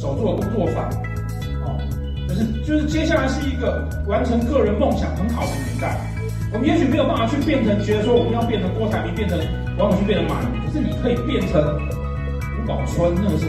手做工作坊，哦，就是就是接下来是一个完成个人梦想很好的年代。我们也许没有办法去变成，觉得说我们要变成郭台铭，变成王永庆，变成马云，可是你可以变成吴宝春，那个是